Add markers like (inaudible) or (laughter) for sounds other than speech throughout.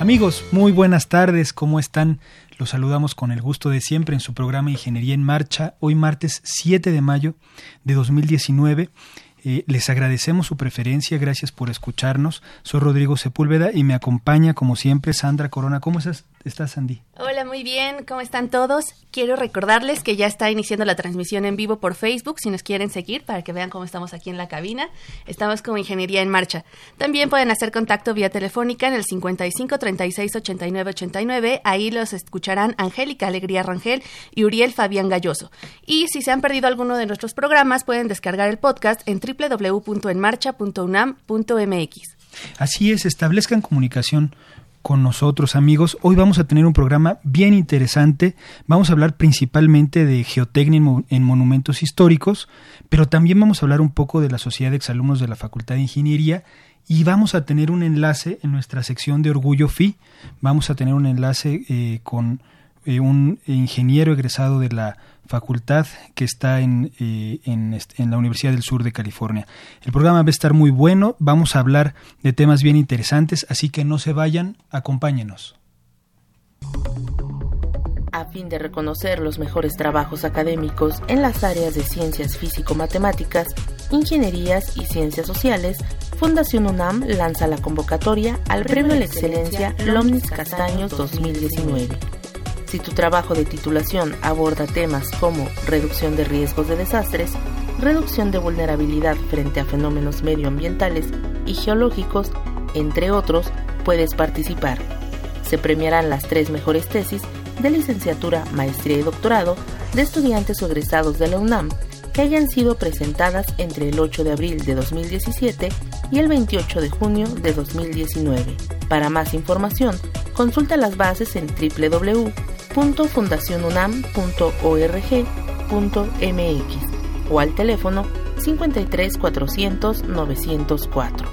Amigos, muy buenas tardes, ¿cómo están? Los saludamos con el gusto de siempre en su programa Ingeniería en Marcha, hoy martes 7 de mayo de 2019. Eh, les agradecemos su preferencia, gracias por escucharnos. Soy Rodrigo Sepúlveda y me acompaña, como siempre, Sandra Corona. ¿Cómo estás? Estás, Sandy? Hola, muy bien. ¿Cómo están todos? Quiero recordarles que ya está iniciando la transmisión en vivo por Facebook, si nos quieren seguir, para que vean cómo estamos aquí en la cabina. Estamos como Ingeniería en Marcha. También pueden hacer contacto vía telefónica en el 55 36 89 89. Ahí los escucharán Angélica Alegría Rangel y Uriel Fabián Galloso. Y si se han perdido alguno de nuestros programas, pueden descargar el podcast en www.enmarcha.unam.mx. Así es, establezcan comunicación con nosotros amigos. Hoy vamos a tener un programa bien interesante. Vamos a hablar principalmente de geotecnia en monumentos históricos, pero también vamos a hablar un poco de la Sociedad de Exalumnos de la Facultad de Ingeniería y vamos a tener un enlace en nuestra sección de Orgullo FI. Vamos a tener un enlace eh, con eh, un ingeniero egresado de la facultad que está en, eh, en, la Universidad del Sur de California. El programa va a estar muy bueno, vamos a hablar de temas bien interesantes, así que no se vayan, acompáñenos. A fin de reconocer los mejores trabajos académicos en las áreas de ciencias físico-matemáticas, ingenierías y ciencias sociales, Fundación UNAM lanza la convocatoria al Premio de Excelencia Lomnis Castaños 2019 si tu trabajo de titulación aborda temas como reducción de riesgos de desastres, reducción de vulnerabilidad frente a fenómenos medioambientales y geológicos, entre otros, puedes participar. Se premiarán las tres mejores tesis de licenciatura, maestría y doctorado de estudiantes egresados de la UNAM que hayan sido presentadas entre el 8 de abril de 2017 y el 28 de junio de 2019. Para más información, consulta las bases en www www.fundacionunam.org.mx o al teléfono 53 400 904.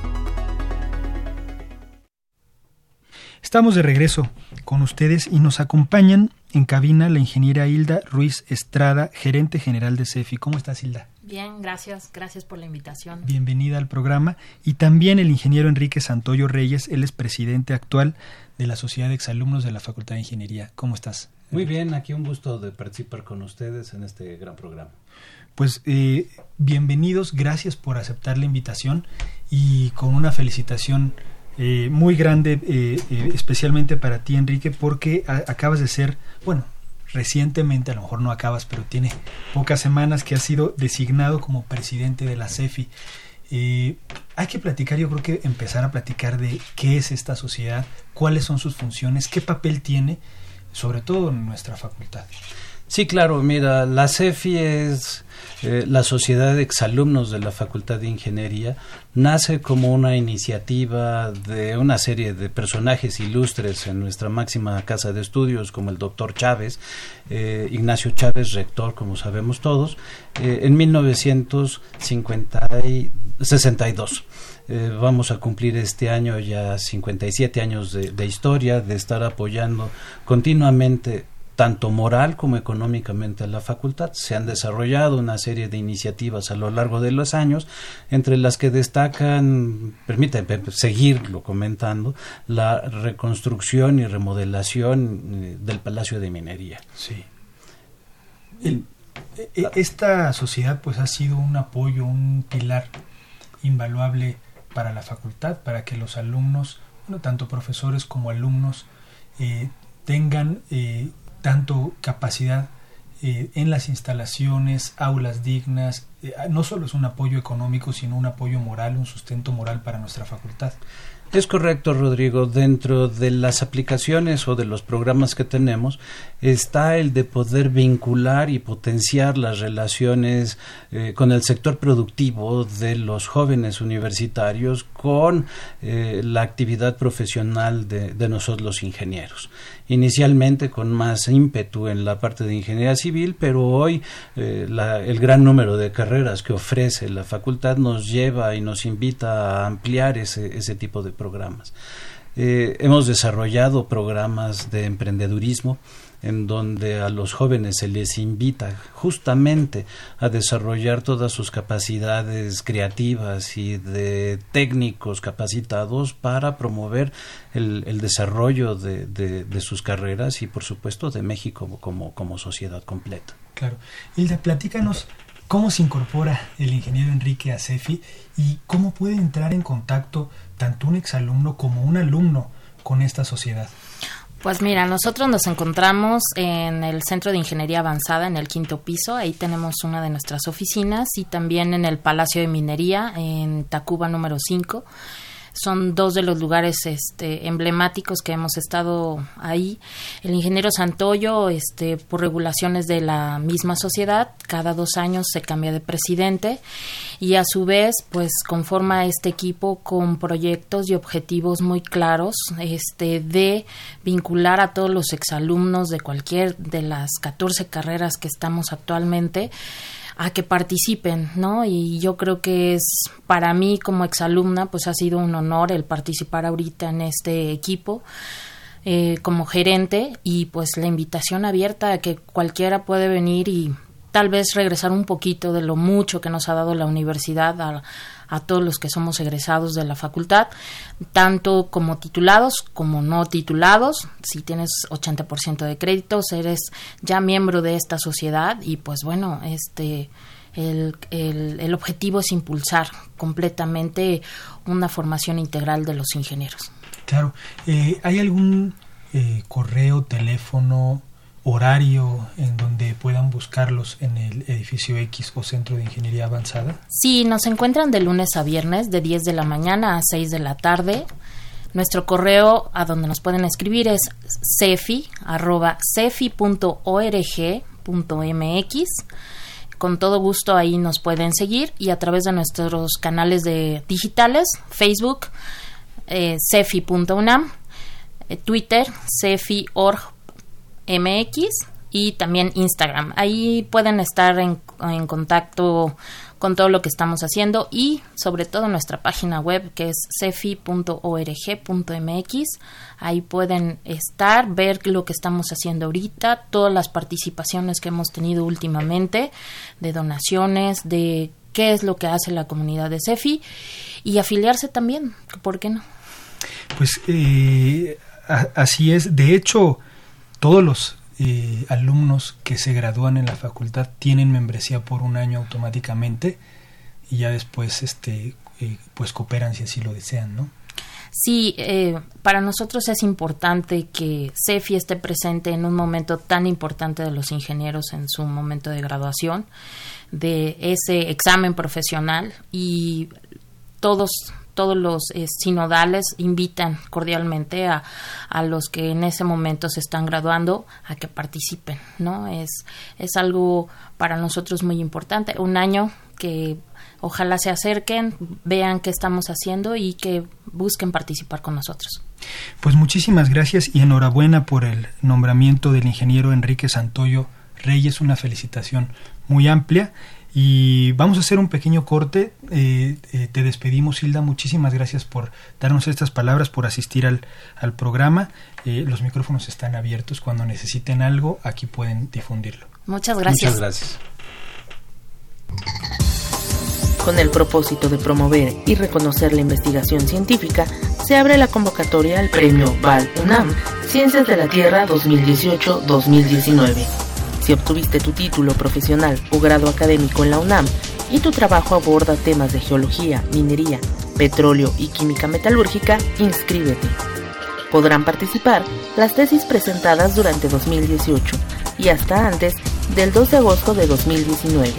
Estamos de regreso con ustedes y nos acompañan en cabina la ingeniera Hilda Ruiz Estrada, gerente general de CEFI. ¿Cómo estás, Hilda? Bien, gracias, gracias por la invitación. Bienvenida al programa. Y también el ingeniero Enrique Santoyo Reyes, él es presidente actual de la Sociedad de Exalumnos de la Facultad de Ingeniería. ¿Cómo estás? Muy bien, aquí un gusto de participar con ustedes en este gran programa. Pues eh, bienvenidos, gracias por aceptar la invitación y con una felicitación eh, muy grande, eh, especialmente para ti, Enrique, porque acabas de ser, bueno, recientemente, a lo mejor no acabas, pero tiene pocas semanas que has sido designado como presidente de la CEFI. Hay que platicar, yo creo que empezar a platicar de qué es esta sociedad, cuáles son sus funciones, qué papel tiene, sobre todo en nuestra facultad. Sí, claro, mira, la CEFI es eh, la Sociedad de Exalumnos de la Facultad de Ingeniería, nace como una iniciativa de una serie de personajes ilustres en nuestra máxima casa de estudios, como el doctor Chávez, eh, Ignacio Chávez, rector, como sabemos todos, eh, en 1962. vamos a cumplir este año ya 57 años de historia, de estar apoyando continuamente tanto moral como económicamente a la facultad. Se han desarrollado una serie de iniciativas a lo largo de los años, entre las que destacan, permítanme seguirlo comentando, la reconstrucción y remodelación eh, del Palacio de Minería. Sí. E, e, esta sociedad pues ha sido un apoyo, un pilar invaluable para la facultad, para que los alumnos tanto profesores como alumnos eh, tengan eh, tanto capacidad eh, en las instalaciones, aulas dignas, no solo es un apoyo económico, sino un apoyo moral, un sustento moral para nuestra facultad. Es correcto, Rodrigo. Dentro de las aplicaciones o de los programas que tenemos está el de poder vincular y potenciar las relaciones eh, con el sector productivo de los jóvenes universitarios con eh, la actividad profesional de nosotros los ingenieros inicialmente con más ímpetu en la parte de ingeniería civil, pero hoy eh, el gran número de carreras que ofrece la facultad nos lleva y nos invita a ampliar ese, ese tipo de programas. Eh, hemos desarrollado programas de emprendedurismo en donde a los jóvenes se les invita justamente a desarrollar todas sus capacidades creativas y de técnicos capacitados para promover el, desarrollo de, sus carreras y por supuesto de México como, como sociedad completa. Claro. Hilda, platícanos cómo se incorpora el ingeniero Enrique a CEFI y cómo puede entrar en contacto tanto un exalumno como un alumno con esta sociedad. Pues mira, nosotros nos encontramos en el Centro de Ingeniería Avanzada, en el quinto piso. Ahí tenemos una de nuestras oficinas y también en el Palacio de Minería, en Tacuba número 5 son dos de los lugares este, emblemáticos que hemos estado ahí. El ingeniero Santoyo, este, por regulaciones de la misma sociedad, cada dos años se cambia de presidente y a su vez, pues conforma este equipo con proyectos y objetivos muy claros, este, de vincular a todos los exalumnos de cualquier de las 14 carreras que estamos actualmente a que participen, ¿no? Y yo creo que es para mí como exalumna, pues ha sido un honor el participar ahorita en este equipo. Eh, como gerente y pues la invitación abierta a que cualquiera puede venir y tal vez regresar un poquito de lo mucho que nos ha dado la universidad a, a todos los que somos egresados de la facultad, tanto como titulados como no titulados. Si tienes 80% de créditos, eres ya miembro de esta sociedad y pues bueno, este... El, el, objetivo es impulsar completamente una formación integral de los ingenieros. Claro. Eh, ¿Hay algún eh, correo, teléfono, horario en donde puedan buscarlos en el edificio X o Centro de Ingeniería Avanzada? Sí, nos encuentran de lunes a viernes de 10 de la mañana a 6 de la tarde. Nuestro correo a donde nos pueden escribir es cefi Con todo gusto ahí nos pueden seguir y a través de nuestros canales de digitales, Facebook, eh, cefi.unam, eh, Twitter, cefi.org MX y también Instagram. Ahí pueden estar en, contacto con todo lo que estamos haciendo y sobre todo nuestra página web que es cefi.org.mx. Ahí pueden estar, ver lo que estamos haciendo ahorita, todas las participaciones que hemos tenido últimamente, de donaciones, de qué es lo que hace la comunidad de CEFI y afiliarse también, ¿por qué no? Pues eh, así es, de hecho, todos los eh, alumnos que se gradúan en la facultad tienen membresía por un año automáticamente y ya después este eh, pues cooperan si así lo desean, ¿no? Sí, eh, para nosotros es importante que CEFI esté presente en un momento tan importante de los ingenieros en su momento de graduación, de ese examen profesional y todos todos los eh, sinodales invitan cordialmente a, a, los que en ese momento se están graduando a que participen, ¿no? Es, es algo para nosotros muy importante. Un año que ojalá se acerquen, vean qué estamos haciendo y que busquen participar con nosotros. Pues muchísimas gracias y enhorabuena por el nombramiento del ingeniero Enrique Santoyo Reyes, una felicitación muy amplia y vamos a hacer un pequeño corte. Eh, eh, te despedimos, Hilda. Muchísimas gracias por darnos estas palabras, por asistir al, al programa. Eh, los micrófonos están abiertos. Cuando necesiten algo, aquí pueden difundirlo. Muchas gracias. Muchas gracias. Con el propósito de promover y reconocer la investigación científica, se abre la convocatoria al Premio Val UNAM Ciencias de la Tierra 2018-2019 si obtuviste tu título profesional o grado académico en la UNAM y tu trabajo aborda temas de geología, minería, Petróleo y Química Metalúrgica, inscríbete. Podrán participar las tesis presentadas durante 2018 y hasta antes del 2 de agosto de 2019.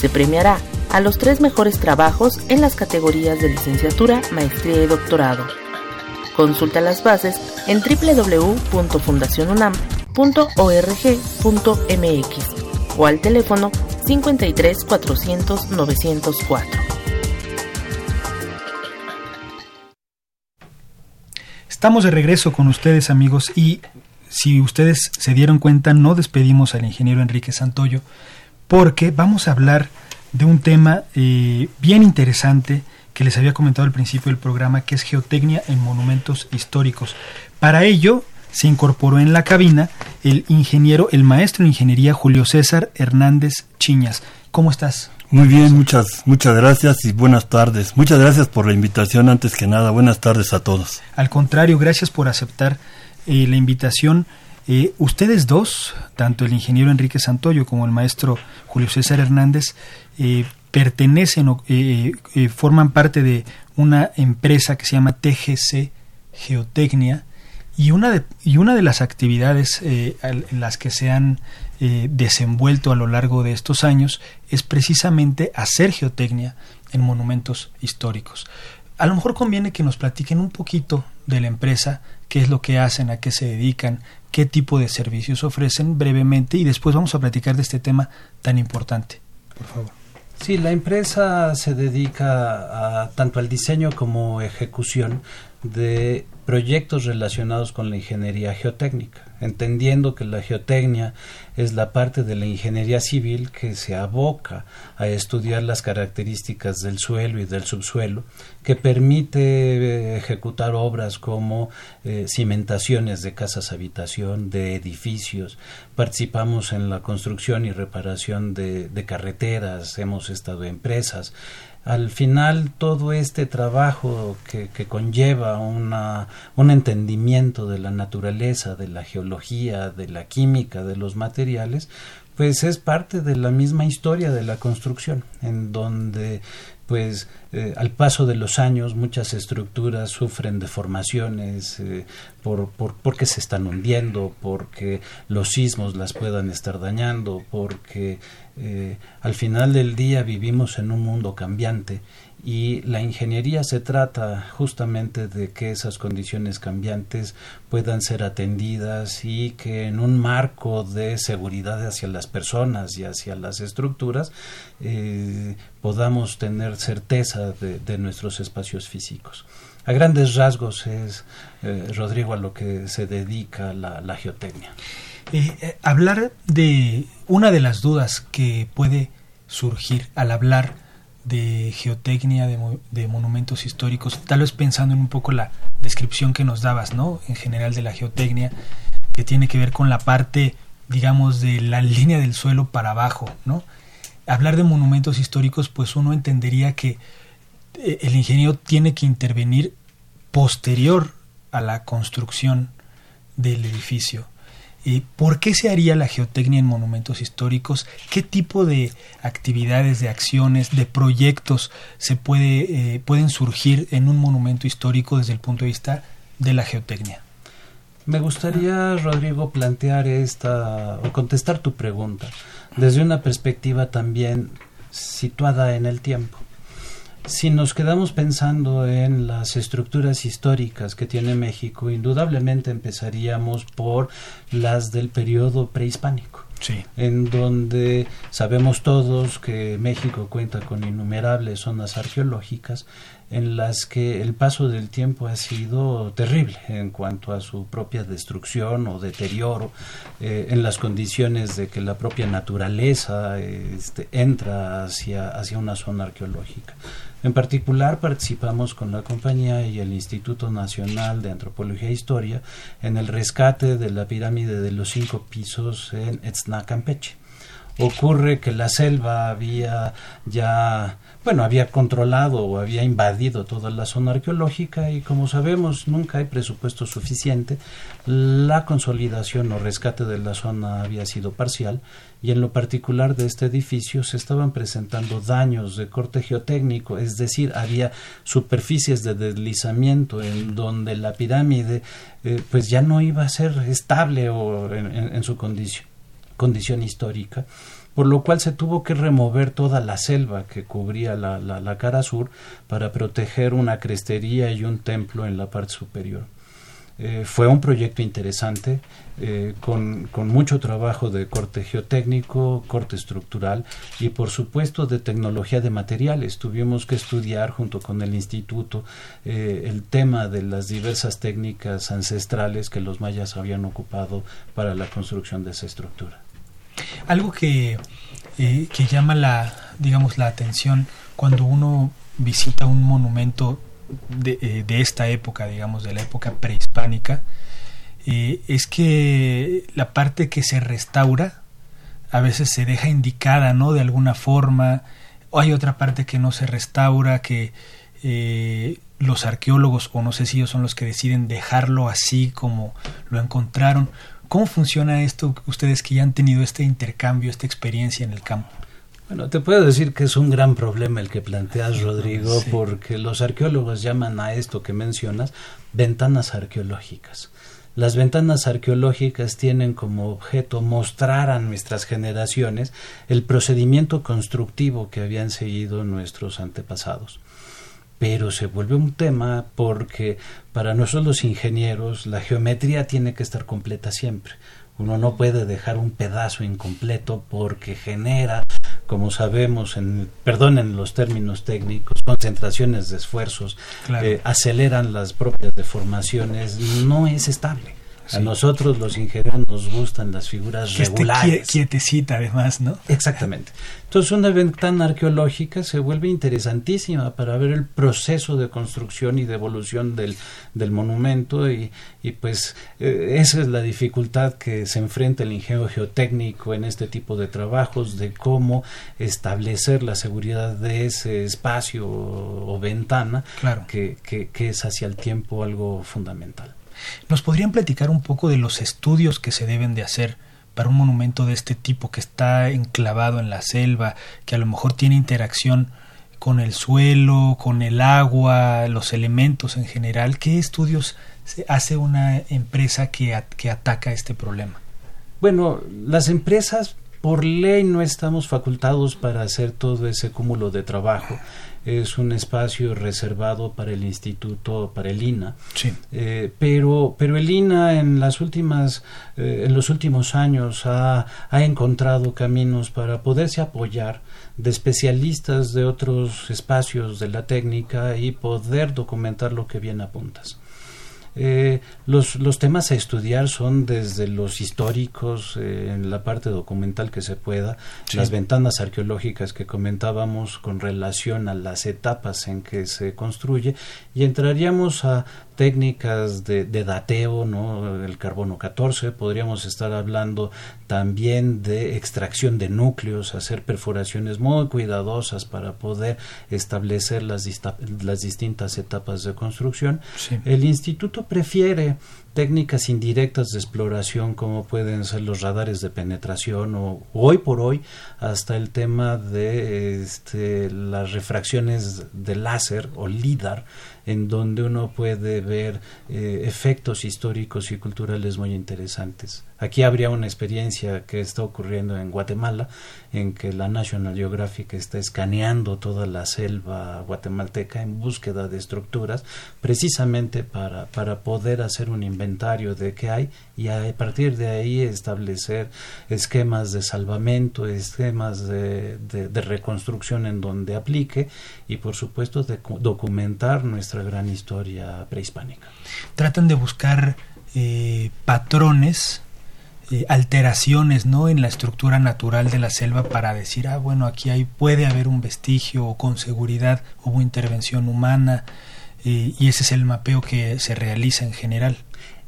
Se premiará a los tres mejores trabajos en las categorías de licenciatura, maestría y doctorado. Consulta las bases en www.fundacionunam.org.mx o al teléfono 53 400 904. Estamos de regreso con ustedes amigos y si ustedes se dieron cuenta no despedimos al ingeniero Enrique Santoyo porque vamos a hablar de un tema eh, bien interesante que les había comentado al principio del programa, que es geotecnia en monumentos históricos. Para ello se incorporó en la cabina el ingeniero, el maestro de ingeniería Julio César Hernández Chiñas. ¿Cómo estás? Muy bien, muchas, muchas gracias y buenas tardes. Muchas gracias por la invitación antes que nada. Buenas tardes a todos. Al contrario, gracias por aceptar eh, la invitación. Eh, ustedes dos, tanto el ingeniero Enrique Santoyo como el maestro Julio César Hernández, eh, pertenecen o eh, forman parte de una empresa que se llama TGC Geotecnia y una de, y una de las actividades eh, en las que se han desenvuelto a lo largo de estos años es precisamente hacer geotecnia en monumentos históricos. A lo mejor conviene que nos platiquen un poquito de la empresa, qué es lo que hacen, a qué se dedican, qué tipo de servicios ofrecen brevemente y después vamos a platicar de este tema tan importante. Por favor. Sí, la empresa se dedica a, tanto al diseño como ejecución de proyectos relacionados con la ingeniería geotécnica, entendiendo que la geotecnia es la parte de la ingeniería civil que se aboca a estudiar las características del suelo y del subsuelo, que permite eh, ejecutar obras como eh, cimentaciones de casas habitación, de edificios, participamos en la construcción y reparación de, de carreteras, hemos estado en empresas, al final todo este trabajo que, conlleva una, un entendimiento de la naturaleza, de la geología, de la química, de los materiales, pues es parte de la misma historia de la construcción, en donde pues eh, al paso de los años muchas estructuras sufren deformaciones eh, por, por, porque se están hundiendo, porque los sismos las puedan estar dañando, porque eh, al final del día vivimos en un mundo cambiante y la ingeniería se trata justamente de que esas condiciones cambiantes puedan ser atendidas y que en un marco de seguridad hacia las personas y hacia las estructuras eh, podamos tener certeza de, nuestros espacios físicos. A grandes rasgos es, eh, Rodrigo, a lo que se dedica la, la geotecnia. Eh, hablar de una de las dudas que puede surgir al hablar de geotecnia, de, monumentos históricos, tal vez pensando en un poco la descripción que nos dabas, ¿no? En general de la geotecnia, que tiene que ver con la parte, digamos, de la línea del suelo para abajo, ¿no? Hablar de monumentos históricos, pues uno entendería que eh, el ingeniero tiene que intervenir posterior a la construcción del edificio ¿Por qué se haría la geotecnia en monumentos históricos? ¿Qué tipo de actividades, de acciones, de proyectos se puede, eh, pueden surgir en un monumento histórico desde el punto de vista de la geotecnia? Me gustaría, Rodrigo, plantear esta o contestar tu pregunta desde una perspectiva también situada en el tiempo. Si nos quedamos pensando en las estructuras históricas que tiene México, indudablemente empezaríamos por las del periodo prehispánico. Sí. en donde sabemos todos que México cuenta con innumerables zonas arqueológicas en las que el paso del tiempo ha sido terrible en cuanto a su propia destrucción o deterioro, eh, en las condiciones de que la propia naturaleza este, entra hacia, hacia una zona arqueológica. En particular participamos con la compañía y el Instituto Nacional de Antropología e Historia en el rescate de la pirámide de los cinco pisos en Etznah, Campeche ocurre que la selva había ya bueno, había controlado o había invadido toda la zona arqueológica y como sabemos nunca hay presupuesto suficiente, la consolidación o rescate de la zona había sido parcial y en lo particular de este edificio se estaban presentando daños de corte geotécnico, es decir, había superficies de deslizamiento en donde la pirámide eh, pues ya no iba a ser estable o en, su condición, condición histórica por lo cual se tuvo que remover toda la selva que cubría la, la, cara sur para proteger una crestería y un templo en la parte superior. Eh, fue un proyecto interesante, eh, con, con, mucho trabajo de corte geotécnico, corte estructural y por supuesto de tecnología de materiales. Tuvimos que estudiar junto con el instituto eh, el tema de las diversas técnicas ancestrales que los mayas habían ocupado para la construcción de esa estructura. Algo que, eh, que llama la, digamos, la atención cuando uno visita un monumento de, eh, de esta época, digamos, de la época prehispánica, eh, es que la parte que se restaura a veces se deja indicada, ¿no? De alguna forma, o hay otra parte que no se restaura, que los arqueólogos, o no sé si ellos son los que deciden dejarlo así como lo encontraron. ¿Cómo funciona esto ustedes que ya han tenido este intercambio, esta experiencia en el campo? Bueno, te puedo decir que es un gran problema el que planteas, Rodrigo, porque los arqueólogos llaman a esto que mencionas ventanas arqueológicas. Las ventanas arqueológicas tienen como objeto mostrar a nuestras generaciones el procedimiento constructivo que habían seguido nuestros antepasados pero se vuelve un tema porque para nosotros los ingenieros la geometría tiene que estar completa siempre. Uno no puede dejar un pedazo incompleto porque genera, como sabemos, en, perdonen los términos técnicos, concentraciones de esfuerzos, eh, aceleran las propias deformaciones, no es estable. A nosotros los ingenieros nos gustan las figuras que regulares. quietecita además, ¿no? Exactamente. Entonces una ventana arqueológica se vuelve interesantísima para ver el proceso de construcción y de evolución del, del monumento y, y pues eh, esa es la dificultad que se enfrenta el ingenio geotécnico en este tipo de trabajos de cómo establecer la seguridad de ese espacio o, ventana claro. que, que, que es hacia el tiempo algo fundamental. ¿Nos podrían platicar un poco de los estudios que se deben de hacer para un monumento de este tipo que está enclavado en la selva, que a lo mejor tiene interacción con el suelo, con el agua, los elementos en general? ¿Qué estudios hace una empresa que, que ataca este problema? Bueno, las empresas por ley no estamos facultados para hacer todo ese cúmulo de trabajo es un espacio reservado para el instituto, para el INA. Sí. Eh, pero, pero el INA en las últimas, eh, en los últimos años ha, ha encontrado caminos para poderse apoyar de especialistas de otros espacios de la técnica y poder documentar lo que bien apuntas. Eh, los, los, temas a estudiar son desde los históricos, eh, en la parte documental que se pueda, las ventanas arqueológicas que comentábamos con relación a las etapas en que se construye, y entraríamos a técnicas de, de, dateo, ¿no? El carbono 14, podríamos estar hablando también de extracción de núcleos, hacer perforaciones muy cuidadosas para poder establecer las, las distintas etapas de construcción. El instituto prefiere técnicas indirectas de exploración como pueden ser los radares de penetración o hoy por hoy hasta el tema de este, las refracciones de láser o LIDAR en donde uno puede ver eh, efectos históricos y culturales muy interesantes. Aquí habría una experiencia que está ocurriendo en Guatemala, en que la National Geographic está escaneando toda la selva guatemalteca en búsqueda de estructuras, precisamente para, para poder hacer un inventario de qué hay y a partir de ahí establecer esquemas de salvamento, esquemas de, reconstrucción en donde aplique y por supuesto de documentar nuestra gran historia prehispánica. Tratan de buscar eh, patrones, eh, alteraciones ¿no? en la estructura natural de la selva para decir, ah, bueno, aquí hay, puede haber un vestigio o con seguridad hubo intervención humana. Eh, y ese es el mapeo que se realiza en general.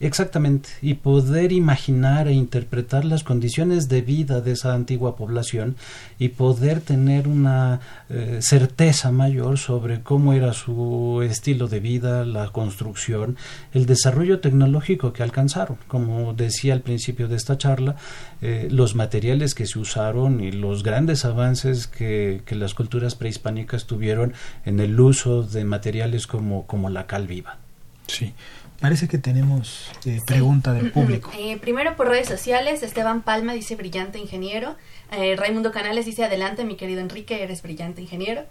Exactamente, y poder imaginar e interpretar las condiciones de vida de esa antigua población y poder tener una eh, certeza mayor sobre cómo era su estilo de vida, la construcción, el desarrollo tecnológico que alcanzaron. Como decía al principio de esta charla, eh, los materiales que se usaron y los grandes avances que, que las culturas prehispánicas tuvieron en el uso de materiales como, como la cal viva. Sí. Parece que tenemos eh, pregunta del público. Eh, primero por redes sociales, Esteban Palma dice brillante ingeniero. Eh, Raimundo Canales dice adelante, mi querido Enrique, eres brillante ingeniero.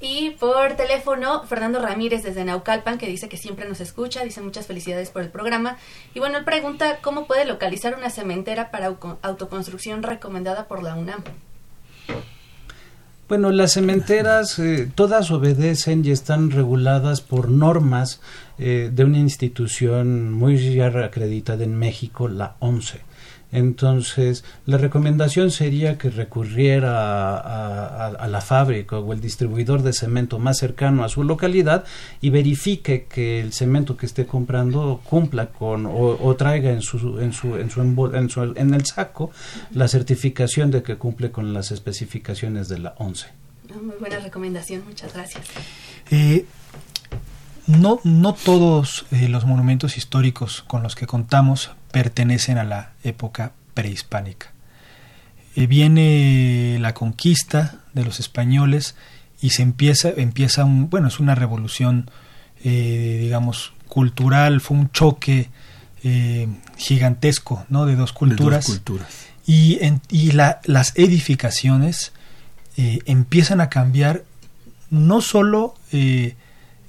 Y por teléfono, Fernando Ramírez desde Naucalpan, que dice que siempre nos escucha, dice muchas felicidades por el programa. Y bueno, él pregunta cómo puede localizar una cementera para autoconstrucción recomendada por la UNAM. Bueno, las cementeras eh, todas obedecen y están reguladas por normas eh, de una institución muy acreditada en México, la ONCE. Entonces, la recomendación sería que recurriera a, la fábrica o el distribuidor de cemento más cercano a su localidad y verifique que el cemento que esté comprando cumpla con o, traiga en su, en, su, en, su, en, el saco la certificación de que cumple con las especificaciones de la ONCE. Ah, muy buena recomendación, muchas gracias. Eh, no, no todos eh, los monumentos históricos con los que contamos pertenecen a la época prehispánica. Eh, viene la conquista de los españoles y se empieza, empieza un, bueno, es una revolución, eh, digamos, cultural, fue un choque gigantesco, ¿no? De dos culturas. culturas. Y, y las edificaciones empiezan a cambiar no solo en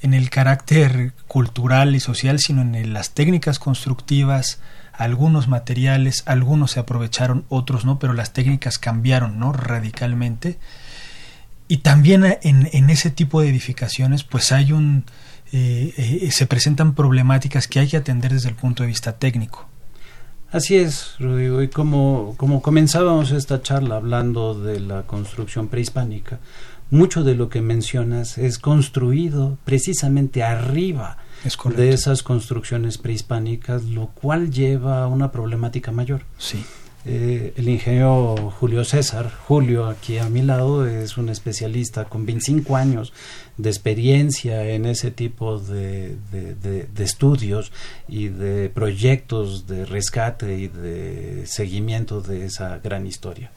el carácter cultural y social, sino en las técnicas constructivas, algunos materiales, algunos se aprovecharon, otros no, pero las técnicas cambiaron ¿no? radicalmente. Y también en, en ese tipo de edificaciones, pues hay un. Eh, eh, se presentan problemáticas que hay que atender desde el punto de vista técnico. Así es, Rodrigo, y como, como comenzábamos esta charla hablando de la construcción prehispánica, mucho de lo que mencionas es construido precisamente arriba de esas construcciones prehispánicas, lo cual lleva a una problemática mayor. Sí. Eh, el ingeniero Julio César, Julio aquí a mi lado, es un especialista con 25 años de experiencia en ese tipo de, de estudios y de proyectos de rescate y de seguimiento de esa gran historia.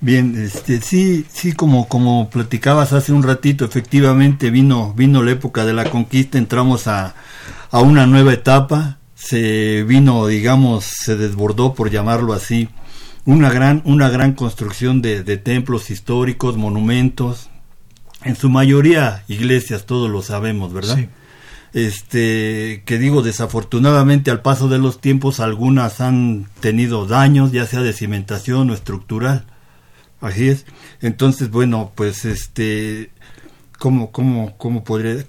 Bien, este, sí, sí, como, como platicabas hace un ratito, efectivamente vino, vino la época de la conquista, entramos a, a una nueva etapa, se vino, digamos, se desbordó, por llamarlo así, una gran, una gran construcción de, de templos históricos, monumentos, en su mayoría iglesias, todos lo sabemos, ¿verdad? Sí. Este, que digo, desafortunadamente al paso de los tiempos algunas han tenido daños, ya sea de cimentación o estructural Así es. Entonces, bueno, pues este, ¿cómo, cómo, cómo podría,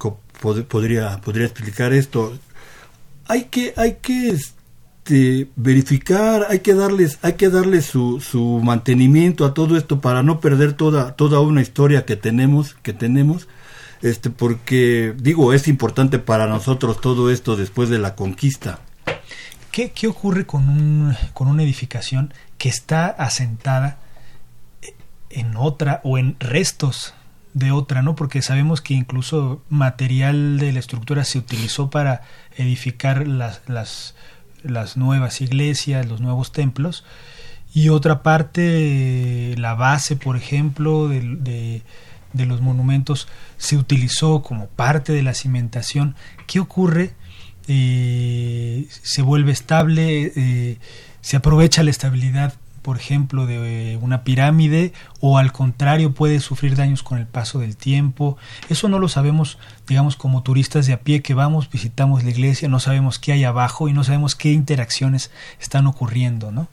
podría, podría explicar esto? Hay que, hay que este, verificar, hay que darles, hay que darles su, su mantenimiento a todo esto para no perder toda, toda una historia que tenemos, que tenemos, este, porque digo, es importante para nosotros todo esto después de la conquista. ¿Qué, qué ocurre con, un, con una edificación que está asentada en otra o en restos de otra, ¿no? Porque sabemos que incluso material de la estructura se utilizó para edificar las, las, las nuevas iglesias, los nuevos templos, y otra parte, la base, por ejemplo, de, de, los monumentos se utilizó como parte de la cimentación. ¿Qué ocurre? Eh, se vuelve estable, eh, se aprovecha la estabilidad por ejemplo, de una pirámide o al contrario puede sufrir daños con el paso del tiempo. Eso no lo sabemos, digamos, como turistas de a pie que vamos, visitamos la iglesia, no sabemos qué hay abajo y no sabemos qué interacciones están ocurriendo, ¿no?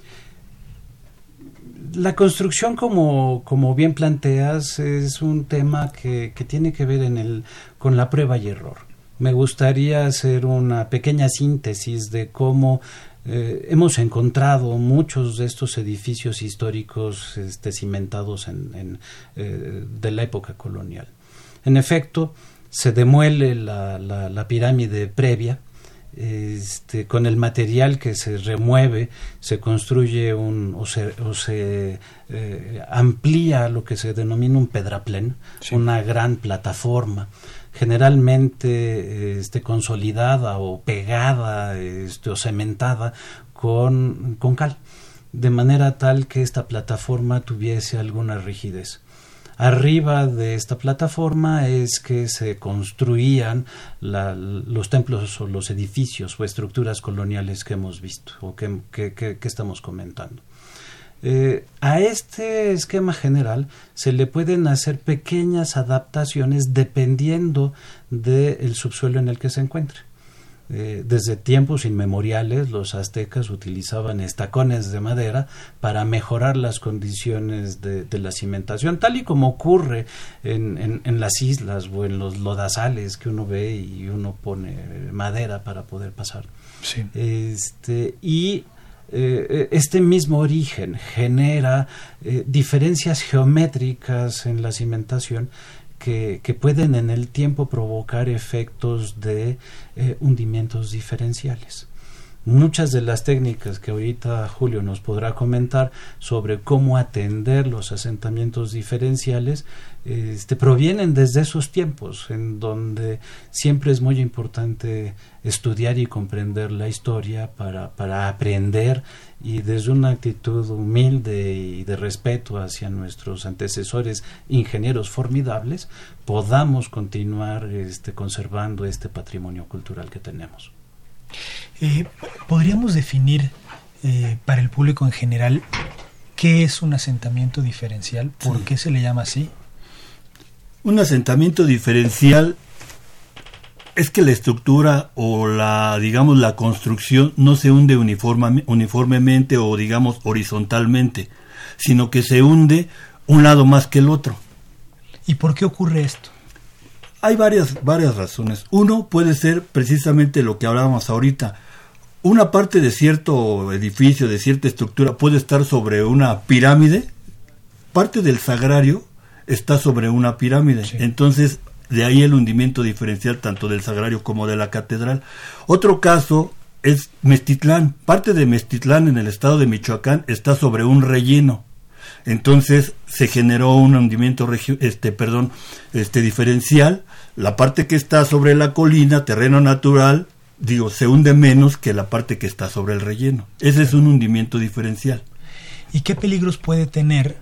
La construcción, como, como bien planteas, es un tema que, que tiene que ver en el, con la prueba y error. Me gustaría hacer una pequeña síntesis de cómo eh, hemos encontrado muchos de estos edificios históricos este, cimentados en, eh, de la época colonial. En efecto, se demuele la, la, pirámide previa este, con el material que se remueve se construye un o se, o se eh, amplía lo que se denomina un pedraplén, una gran plataforma generalmente este, consolidada o pegada este, o cementada con, con cal, de manera tal que esta plataforma tuviese alguna rigidez. Arriba de esta plataforma es que se construían los templos o los edificios o estructuras coloniales que hemos visto o que, estamos comentando. Eh, a este esquema general se le pueden hacer pequeñas adaptaciones dependiendo del subsuelo en el que se encuentre. Eh, desde tiempos inmemoriales los aztecas utilizaban estacones de madera para mejorar las condiciones de, la cimentación, tal y como ocurre en, las islas o en los lodazales que uno ve y uno pone madera para poder pasar. Este, y eh, este mismo origen genera eh, diferencias geométricas en la cimentación que, pueden en el tiempo provocar efectos de eh, hundimientos diferenciales. Muchas de las técnicas que ahorita Julio nos podrá comentar sobre cómo atender los asentamientos diferenciales este, provienen desde esos tiempos en donde siempre es muy importante estudiar y comprender la historia para, para aprender y desde una actitud humilde y de respeto hacia nuestros antecesores ingenieros formidables podamos continuar este, conservando este patrimonio cultural que tenemos. Eh, ¿Podríamos definir eh, para el público en general qué es un asentamiento diferencial? ¿Por qué se le llama así? Un asentamiento diferencial es que la estructura o la, digamos, la construcción no se hunde uniformemente o, digamos, horizontalmente, sino que se hunde un lado más que el otro. ¿Y por qué ocurre esto? Hay varias, varias razones. Uno puede ser precisamente lo que hablábamos ahorita. Una parte de cierto edificio, de cierta estructura, puede estar sobre una pirámide. Parte del sagrario está sobre una pirámide. Entonces, de ahí el hundimiento diferencial tanto del sagrario como de la catedral. Otro caso es Mestitlán. Parte de Mestitlán en el estado de Michoacán está sobre un relleno. Entonces se generó un hundimiento este perdón, este diferencial. La parte que está sobre la colina, terreno natural, digo, se hunde menos que la parte que está sobre el relleno. Ese es un hundimiento diferencial. ¿Y qué peligros puede tener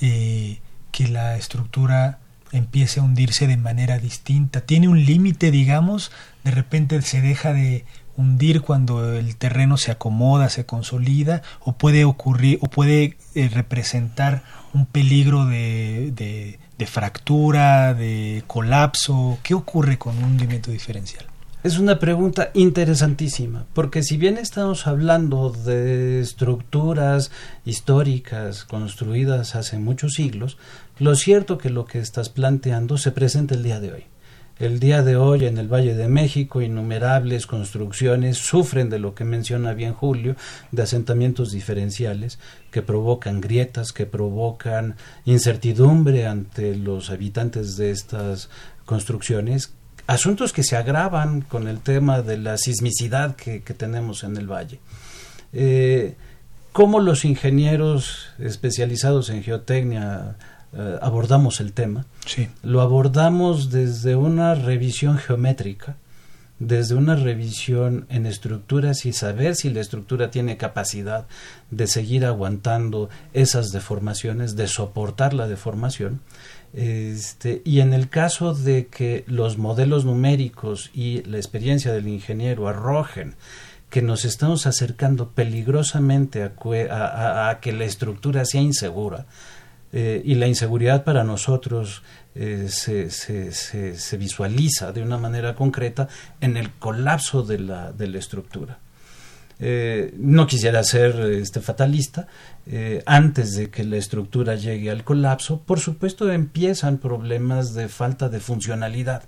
eh, que la estructura empiece a hundirse de manera distinta. Tiene un límite, digamos, de repente se deja de hundir cuando el terreno se acomoda, se consolida, o puede ocurrir, o puede eh, representar un peligro de, de, de fractura, de colapso. ¿Qué ocurre con un hundimiento diferencial? Es una pregunta interesantísima, porque si bien estamos hablando de estructuras históricas construidas hace muchos siglos, lo cierto que lo que estás planteando se presenta el día de hoy. El día de hoy en el Valle de México innumerables construcciones sufren de lo que menciona bien Julio, de asentamientos diferenciales que provocan grietas, que provocan incertidumbre ante los habitantes de estas construcciones asuntos que se agravan con el tema de la sismicidad que, tenemos en el valle. Eh, ¿Cómo los ingenieros especializados en geotecnia eh, abordamos el tema? Sí. Lo abordamos desde una revisión geométrica, desde una revisión en estructuras y saber si la estructura tiene capacidad de seguir aguantando esas deformaciones, de soportar la deformación este, y en el caso de que los modelos numéricos y la experiencia del ingeniero arrojen que nos estamos acercando peligrosamente a, que la estructura sea insegura, eh, y la inseguridad para nosotros eh, se, visualiza de una manera concreta en el colapso de la, de la estructura. Eh, no quisiera ser este fatalista. Eh, antes de que la estructura llegue al colapso, por supuesto empiezan problemas de falta de funcionalidad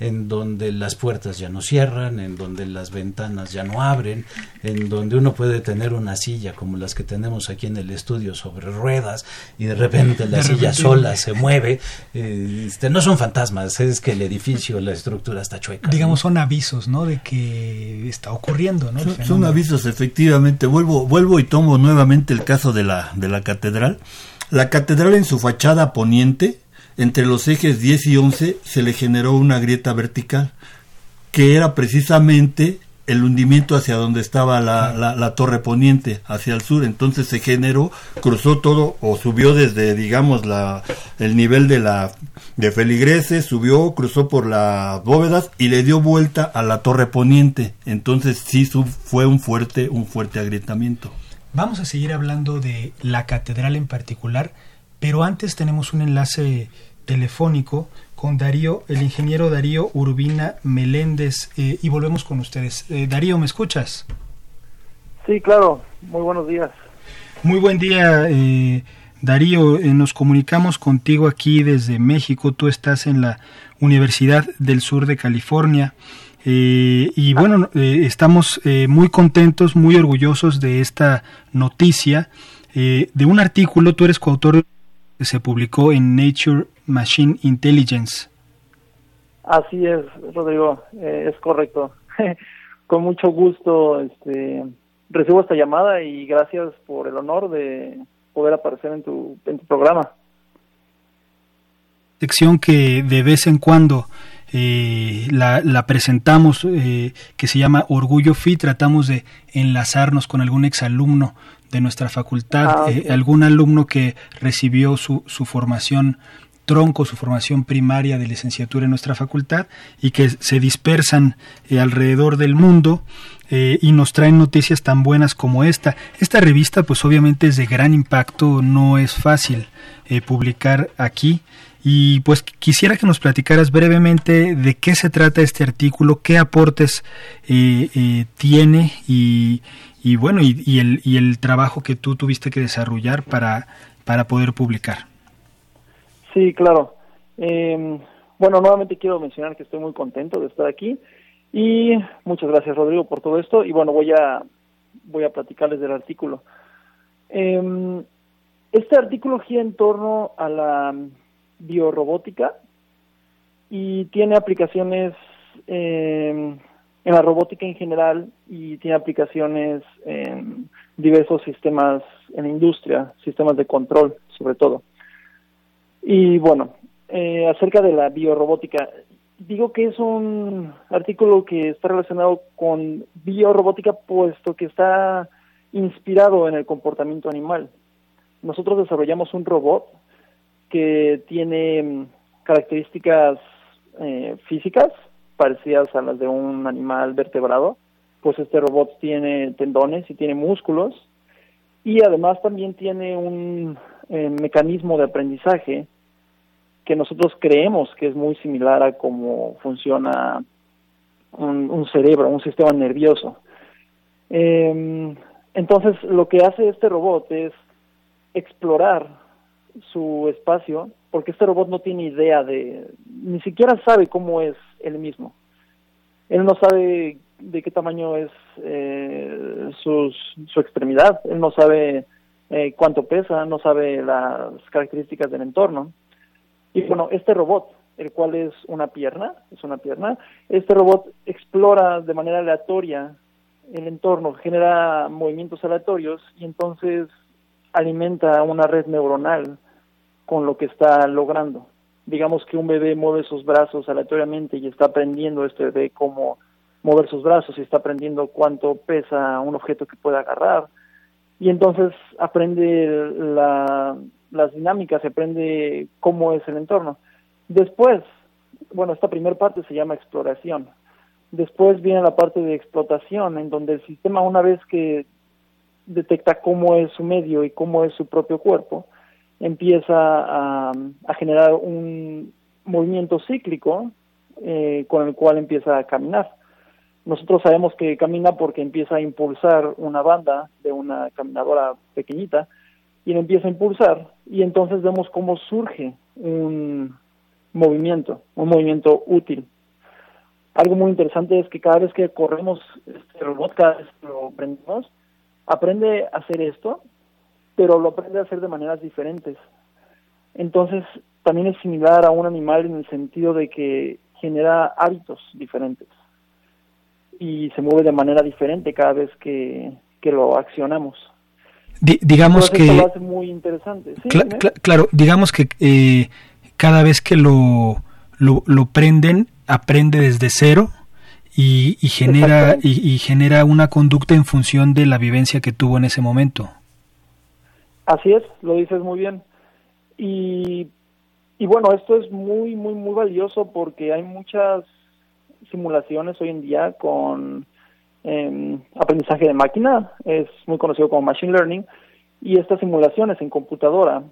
en donde las puertas ya no cierran, en donde las ventanas ya no abren, en donde uno puede tener una silla como las que tenemos aquí en el estudio sobre ruedas y de repente la silla sola se mueve. Eh, este, no son fantasmas, es que el edificio, la estructura está chueca. Digamos, son avisos, ¿no? De que está ocurriendo, ¿no? Son, avisos, efectivamente. Vuelvo, vuelvo y tomo nuevamente el caso de la, de la catedral. La catedral en su fachada poniente entre los ejes 10 y 11 se le generó una grieta vertical, que era precisamente el hundimiento hacia donde estaba la, la, torre poniente, hacia el sur. Entonces se generó, cruzó todo o subió desde, digamos, la, el nivel de la de feligreses, subió, cruzó por las bóvedas y le dio vuelta a la torre poniente. Entonces sí fue un fuerte, un fuerte agrietamiento. Vamos a seguir hablando de la catedral en particular, pero antes tenemos un enlace telefónico con Darío, el ingeniero Darío Urbina Meléndez, eh, y volvemos con ustedes. Eh, Darío, ¿me escuchas? Sí, claro, muy buenos días. Muy buen día, eh, Darío. nos comunicamos contigo aquí desde México. Tú estás en la Universidad del Sur de California. Y bueno, estamos muy contentos, muy orgullosos de esta noticia, de un artículo, tú eres coautor que se publicó en Nature Machine Intelligence. Así es, Rodrigo, eh, es correcto. (laughs) Con mucho gusto este, recibo esta llamada y gracias por el honor de poder aparecer en tu, en tu programa. Sección que de vez en cuando eh, la, la, presentamos, eh, que se llama Orgullo FI, tratamos de enlazarnos con algún exalumno de nuestra facultad, ah, algún alumno que recibió su, su formación tronco, su formación primaria de licenciatura en nuestra facultad y que se dispersan eh, alrededor del mundo eh, y nos traen noticias tan buenas como esta. Esta revista pues obviamente es de gran impacto, no es fácil eh, publicar aquí y pues quisiera que nos platicaras brevemente de qué se trata este artículo, qué aportes tiene y, y bueno, y, el, y el trabajo que tú tuviste que desarrollar para, para poder publicar. Sí, claro. Eh, bueno, nuevamente quiero mencionar que estoy muy contento de estar aquí y muchas gracias Rodrigo por todo esto y bueno, voy a voy a platicarles del artículo. Eh, este artículo gira en torno a la biorrobótica y tiene aplicaciones eh, en la robótica en general y tiene aplicaciones en diversos sistemas en la industria, sistemas de control sobre todo. Y bueno, eh, acerca de la biorrobótica, digo que es un artículo que está relacionado con biorrobótica puesto que está inspirado en el comportamiento animal. Nosotros desarrollamos un robot que tiene mm, características eh, físicas parecidas a las de un animal vertebrado, pues este robot tiene tendones y tiene músculos y además también tiene un eh, mecanismo de aprendizaje que nosotros creemos que es muy similar a cómo funciona un, cerebro, un sistema nervioso. Em, entonces, lo que hace este robot es explorar su espacio, porque este robot no tiene idea de, ni siquiera sabe cómo es él mismo. Él no sabe de qué tamaño es eh, su, su extremidad, él no sabe eh, cuánto pesa, no sabe las características del entorno. Y bueno, este robot, el cual es una pierna, es una pierna, este robot explora de manera aleatoria el entorno, genera movimientos aleatorios y entonces alimenta una red neuronal con lo que está logrando. Digamos que un bebé mueve sus brazos aleatoriamente y está aprendiendo este bebé cómo mover sus brazos y está aprendiendo cuánto pesa un objeto que puede agarrar. Y entonces aprende la, las dinámicas, aprende cómo es el entorno. Después, bueno, esta primera parte se llama exploración. Después viene la parte de explotación, en donde el sistema, una vez que detecta cómo es su medio y cómo es su propio cuerpo, empieza a, generar un movimiento cíclico eh, con el cual empieza a caminar. nosotros sabemos que camina porque empieza a impulsar una banda de una caminadora pequeñita y lo empieza a impulsar y entonces vemos cómo surge un movimiento, un movimiento útil. Algo muy interesante es que cada vez que corremos este robot, cada vez que lo aprendemos, aprende a hacer esto, pero lo aprende a hacer de maneras diferentes. Entonces, también es similar a un animal en el sentido de que genera hábitos diferentes y se mueve de manera diferente cada vez que, lo accionamos. digamos que... Lo hace muy interesante. claro, digamos que eh, cada vez que lo, lo, lo, prenden, aprende desde cero y, y genera, y, genera una conducta en función de la vivencia que tuvo en ese momento. Así es, lo dices muy bien. Y, y bueno, esto es muy, muy, muy valioso porque hay muchas simulaciones hoy en día con em, aprendizaje de máquina, es muy conocido como Machine Learning, y estas simulaciones en computadora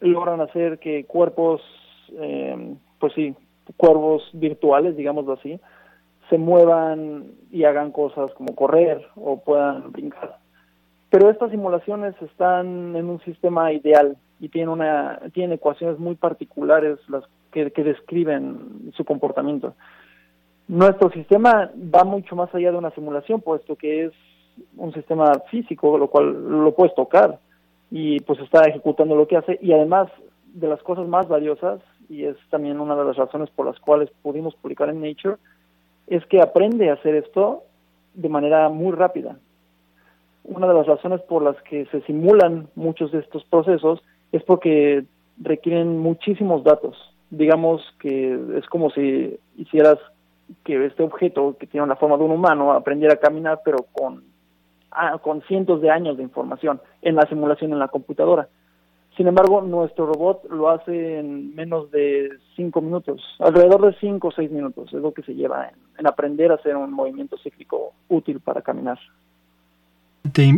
logran hacer que cuerpos, eh, pues sí, cuervos virtuales, digámoslo así, se muevan y hagan cosas como correr o puedan brincar. Pero estas simulaciones están en un sistema ideal y tienen, una, tienen ecuaciones muy particulares las que, que describen su comportamiento. Nuestro sistema va mucho más allá de una simulación, puesto que es un sistema físico, lo cual lo puedes tocar y pues está ejecutando lo que hace y además de las cosas más valiosas y es también una de las razones por las cuales pudimos publicar en Nature es que aprende a hacer esto de manera muy rápida. Una de las razones por las que se simulan muchos de estos procesos es porque requieren muchísimos datos. Digamos que es como si hicieras que este objeto que tiene la forma de un humano aprendiera a caminar, pero con, ah, con cientos de años de información en la simulación en la computadora. Sin embargo, nuestro robot lo hace en menos de cinco minutos, alrededor de cinco o seis minutos, es lo que se lleva en, en aprender a hacer un movimiento cíclico útil para caminar.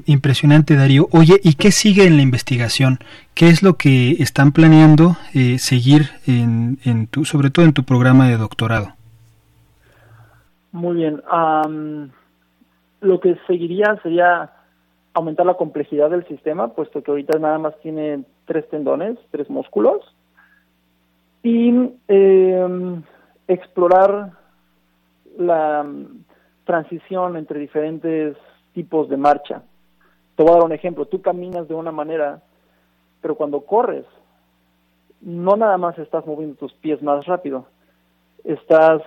Impresionante, Darío. Oye, ¿y qué sigue en la investigación? ¿Qué es lo que están planeando eh, seguir, en, en tu, sobre todo en tu programa de doctorado? Muy bien. lo que seguiría sería aumentar la complejidad del sistema, puesto que ahorita nada más tiene tres tendones, tres músculos, y em, explorar la transición entre diferentes tipos de marcha. Te voy a dar un ejemplo. Tú caminas de una manera, pero cuando corres, no nada más estás moviendo tus pies más rápido, estás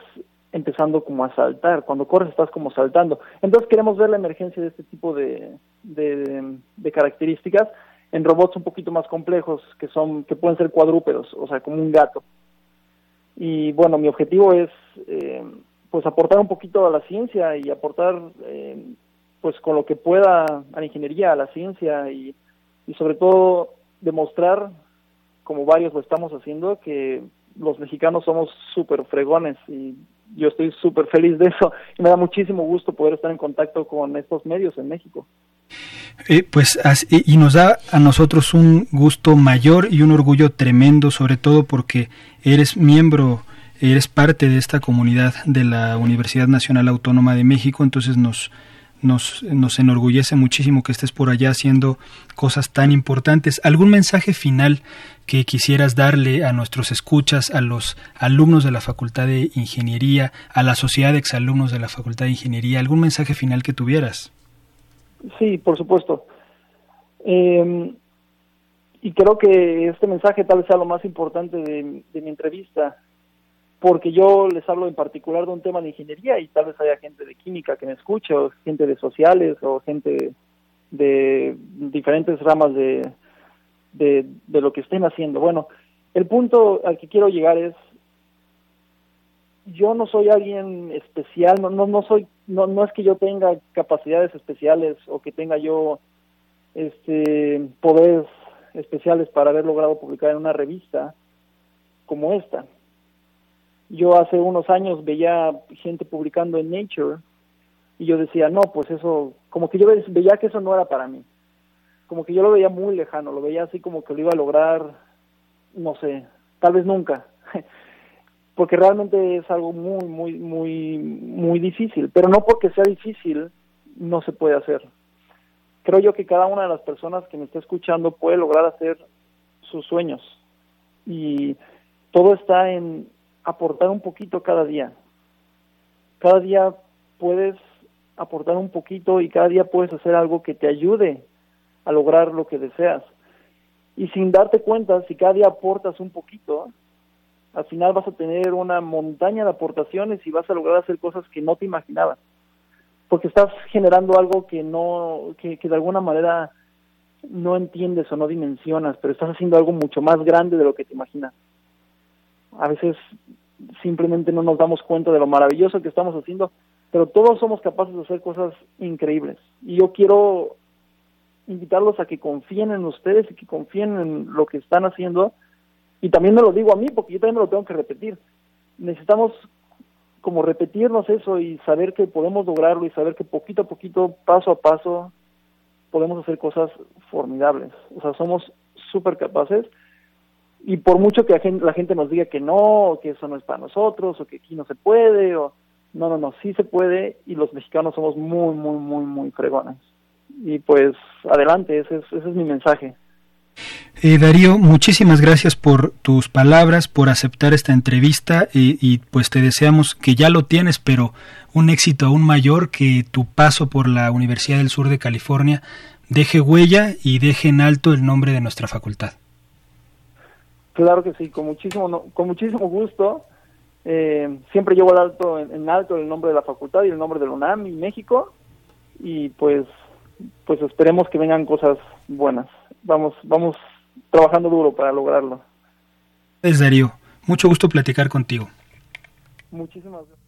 empezando como a saltar. Cuando corres estás como saltando. Entonces queremos ver la emergencia de este tipo de, de, características en robots un poquito más complejos que son que pueden ser cuadrúpedos, o sea, como un gato. Y bueno, mi objetivo es eh, pues aportar un poquito a la ciencia y aportar eh, pues con lo que pueda a la ingeniería, a la ciencia y, y sobre todo demostrar, como varios lo estamos haciendo, que los mexicanos somos súper fregones y yo estoy súper feliz de eso y me da muchísimo gusto poder estar en contacto con estos medios en México. Eh, pues y nos da a nosotros un gusto mayor y un orgullo tremendo, sobre todo porque eres miembro, eres parte de esta comunidad de la Universidad Nacional Autónoma de México, entonces nos nos, nos enorgullece muchísimo que estés por allá haciendo cosas tan importantes. ¿Algún mensaje final que quisieras darle a nuestros escuchas, a los alumnos de la Facultad de Ingeniería, a la sociedad de exalumnos de la Facultad de Ingeniería? ¿Algún mensaje final que tuvieras? Sí, por supuesto. Em, y creo que este mensaje tal vez sea lo más importante de, de mi entrevista porque yo les hablo en particular de un tema de ingeniería y tal vez haya gente de química que me escuche, o gente de sociales, o gente de diferentes ramas de, de, lo que estén haciendo. Bueno, el punto al que quiero llegar es, yo no soy alguien especial, no, no, no soy, no, no es que yo tenga capacidades especiales o que tenga yo este poderes especiales para haber logrado publicar en una revista como esta yo hace unos años veía gente publicando en Nature y yo decía, no, pues eso, como que yo veía que eso no era para mí. Como que yo lo veía muy lejano, lo veía así como que lo iba a lograr, no sé, tal vez nunca. (laughs) porque realmente es algo muy, muy, muy, muy difícil, pero no porque sea difícil no se puede hacer. Creo yo que cada una de las personas que me está escuchando puede lograr hacer sus sueños y todo está en aportar un poquito cada día. Cada día puedes aportar un poquito y cada día puedes hacer algo que te ayude a lograr lo que deseas. Y sin darte cuenta, si cada día aportas un poquito, al final vas a tener una montaña de aportaciones y vas a lograr hacer cosas que no te imaginabas. Porque estás generando algo que no, que, que de alguna manera no entiendes o no dimensionas, pero estás haciendo algo mucho más grande de lo que te imaginas. A veces simplemente no nos damos cuenta de lo maravilloso que estamos haciendo, pero todos somos capaces de hacer cosas increíbles. Y yo quiero invitarlos a que confíen en ustedes y que confíen en lo que están haciendo. Y también me lo digo a mí, porque yo también me lo tengo que repetir. Necesitamos como repetirnos eso y saber que podemos lograrlo y saber que poquito a poquito, paso a paso, podemos hacer cosas formidables. O sea, somos súper capaces y por mucho que la gente, nos diga que no, que eso no es para nosotros, o que aquí no se puede, o no, no, no, sí se puede y los mexicanos somos muy, muy, muy, muy fregones. Y pues adelante, ese es, ese es mi mensaje. Eh, Darío, muchísimas gracias por tus palabras, por aceptar esta entrevista y, y, pues te deseamos que ya lo tienes, pero un éxito aún mayor que tu paso por la Universidad del Sur de California deje huella y deje en alto el nombre de nuestra facultad. Claro que sí, con muchísimo, con muchísimo gusto. Eh, siempre llevo alto, en, alto el nombre de la facultad y el nombre de la UNAM y México. Y pues, pues esperemos que vengan cosas buenas. Vamos, vamos trabajando duro para lograrlo. Es Darío. Mucho gusto platicar contigo. Muchísimas gracias.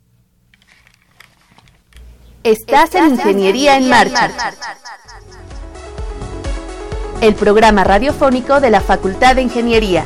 Estás en Ingeniería en Marcha. El programa radiofónico de la Facultad de Ingeniería.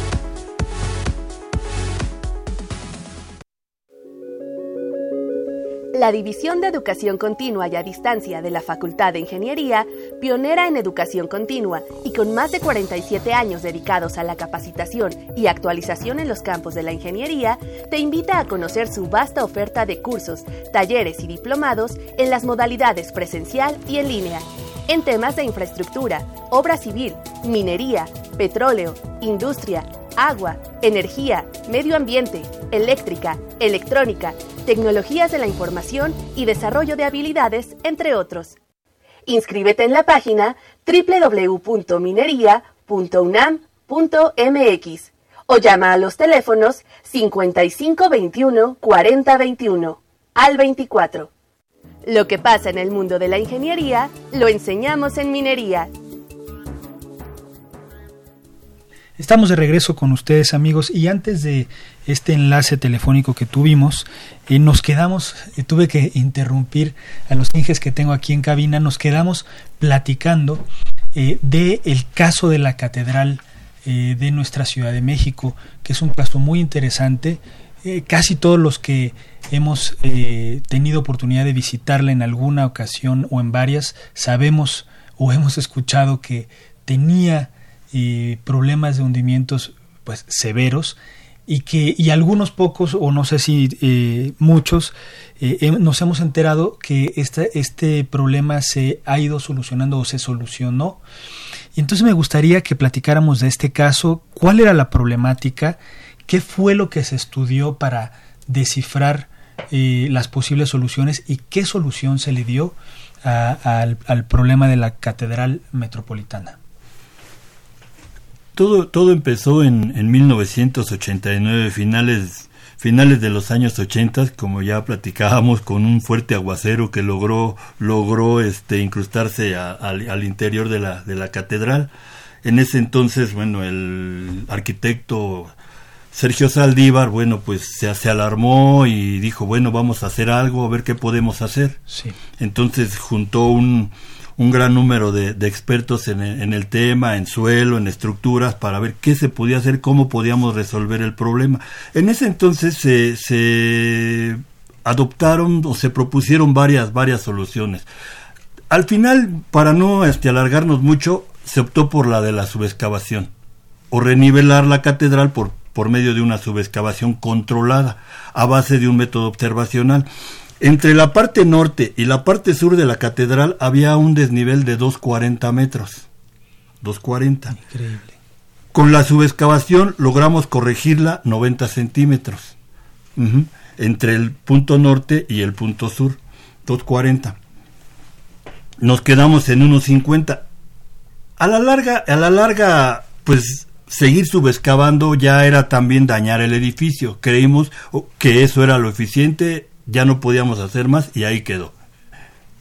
la División de Educación Continua y a Distancia de la Facultad de Ingeniería, pionera en educación continua y con más de 47 años dedicados a la capacitación y actualización en los campos de la ingeniería, te invita a conocer su vasta oferta de cursos, talleres y diplomados en las modalidades presencial y en línea, en temas de infraestructura, obra civil, minería, petróleo, industria, agua, energía, medio ambiente, eléctrica, electrónica, tecnologías de la información y desarrollo de habilidades, entre otros. Inscríbete en la página www.minería.unam.mx o llama a los teléfonos 5521 4021 al 24. Lo que pasa en el mundo de la ingeniería lo enseñamos en minería. Estamos de regreso con ustedes amigos y antes de este enlace telefónico que tuvimos, eh, nos quedamos, eh, tuve que interrumpir a los inges que tengo aquí en cabina, nos quedamos platicando eh, de el caso de la catedral de nuestra Ciudad de México, que es un caso muy interesante. casi todos los que hemos tenido oportunidad de visitarla en alguna ocasión o en varias, sabemos o hemos escuchado que tenía y problemas de hundimientos pues severos y que y algunos pocos o no sé si eh, muchos eh, nos hemos enterado que este, este problema se ha ido solucionando o se solucionó. Y entonces me gustaría que platicáramos de este caso cuál era la problemática qué fue lo que se estudió para descifrar eh, las posibles soluciones y qué solución se le dio al problema de la catedral metropolitana todo, todo empezó en, en 1989, finales, finales de los años 80, como ya platicábamos, con un fuerte aguacero que logró, logró este, incrustarse al, interior de la, de la catedral. En ese entonces, bueno, el arquitecto Sergio Saldívar, bueno, pues se, se, alarmó y dijo, bueno, vamos a hacer algo, a ver qué podemos hacer. Sí. Entonces juntó un, un gran número de, expertos en el, tema, en suelo, en estructuras, para ver qué se podía hacer, cómo podíamos resolver el problema. En ese entonces se, se adoptaron o se propusieron varias, varias soluciones. Al final, para no este, alargarnos mucho, se optó por la de la subexcavación o renivelar la catedral por, por medio de una subexcavación controlada a base de un método observacional. Entre la parte norte y la parte sur de la catedral había un desnivel de 240 metros. 240. Increíble. Con la subexcavación logramos corregirla 90 centímetros. Entre el punto norte y el punto sur. 240. Nos quedamos en 1.50. A la larga, a la larga, pues seguir subexcavando ya era también dañar el edificio. Creímos que eso era lo eficiente ya no podíamos hacer más y ahí quedó.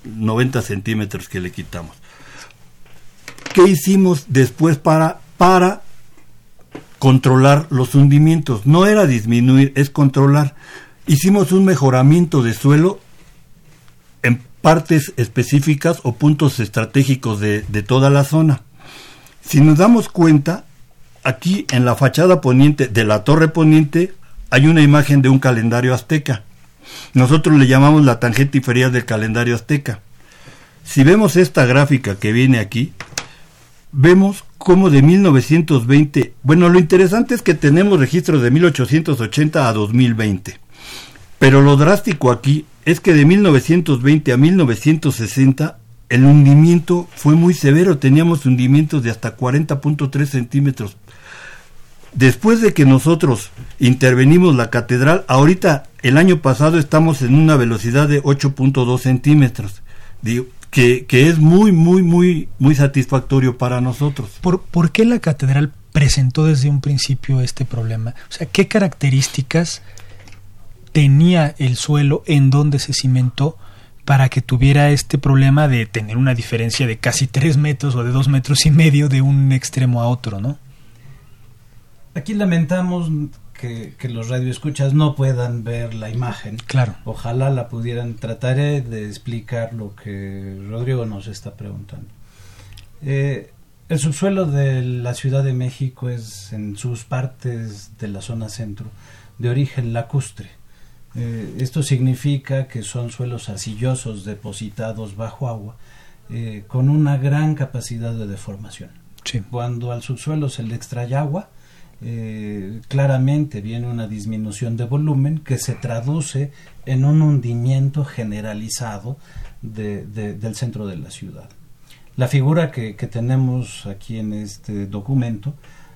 90 centímetros que le quitamos. ¿Qué hicimos después para, para controlar los hundimientos? No era disminuir, es controlar. Hicimos un mejoramiento de suelo en partes específicas o puntos estratégicos de, de toda la zona. Si nos damos cuenta, aquí en la fachada poniente de la torre poniente hay una imagen de un calendario azteca. Nosotros le llamamos la tangente inferior del calendario azteca. Si vemos esta gráfica que viene aquí, vemos cómo de 1920, bueno, lo interesante es que tenemos registros de 1880 a 2020, pero lo drástico aquí es que de 1920 a 1960 el hundimiento fue muy severo, teníamos hundimientos de hasta 40.3 centímetros después de que nosotros intervenimos la catedral, ahorita el año pasado estamos en una velocidad de 8.2 centímetros, que, que, es muy, muy, muy, muy satisfactorio para nosotros. ¿Por, ¿Por qué la catedral presentó desde un principio este problema? O sea, ¿qué características tenía el suelo en donde se cimentó? para que tuviera este problema de tener una diferencia de casi tres metros o de dos metros y medio de un extremo a otro, ¿no? Aquí lamentamos que, los radioescuchas no puedan ver la imagen. Claro. Ojalá la pudieran. Trataré de explicar lo que Rodrigo nos está preguntando. Eh, el subsuelo de la Ciudad de México es en sus partes de la zona centro de origen lacustre. Eh, esto significa que son suelos arcillosos depositados bajo agua eh, con una gran capacidad de deformación. Cuando al subsuelo se le extrae agua, eh, claramente viene una disminución de volumen que se traduce en un hundimiento generalizado del centro de la ciudad. La figura que, tenemos aquí en este documento